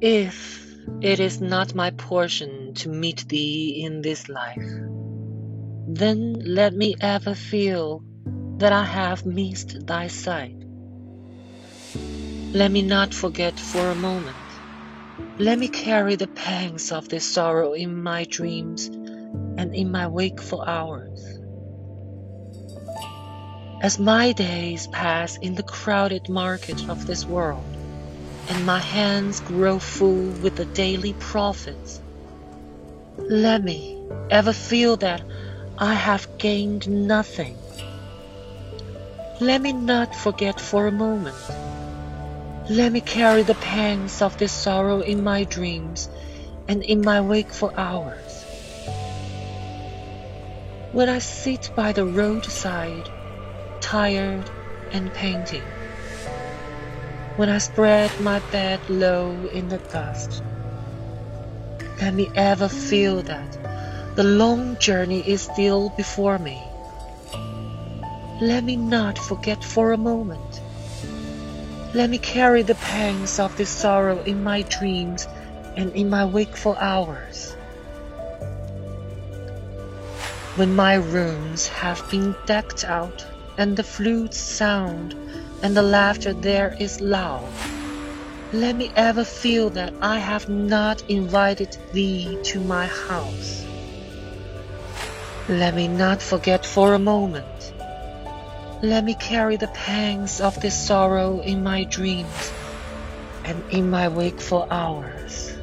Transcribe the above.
If it is not my portion to meet thee in this life, then let me ever feel that I have missed thy sight. Let me not forget for a moment. Let me carry the pangs of this sorrow in my dreams and in my wakeful hours. As my days pass in the crowded market of this world, and my hands grow full with the daily profits, let me ever feel that I have gained nothing. Let me not forget for a moment. Let me carry the pangs of this sorrow in my dreams and in my wakeful hours. When I sit by the roadside, tired and painting, when I spread my bed low in the dust, let me ever feel that the long journey is still before me. Let me not forget for a moment. Let me carry the pangs of this sorrow in my dreams and in my wakeful hours. When my rooms have been decked out and the flutes sound and the laughter there is loud, let me ever feel that I have not invited thee to my house. Let me not forget for a moment. Let me carry the pangs of this sorrow in my dreams and in my wakeful hours.